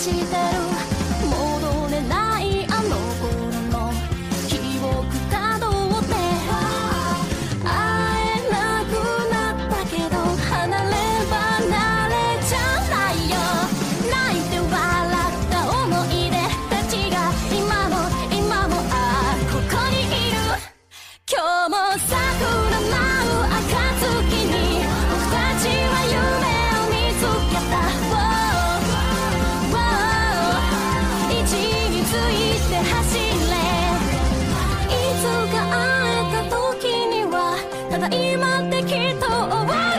してるただ今ってきっと終わる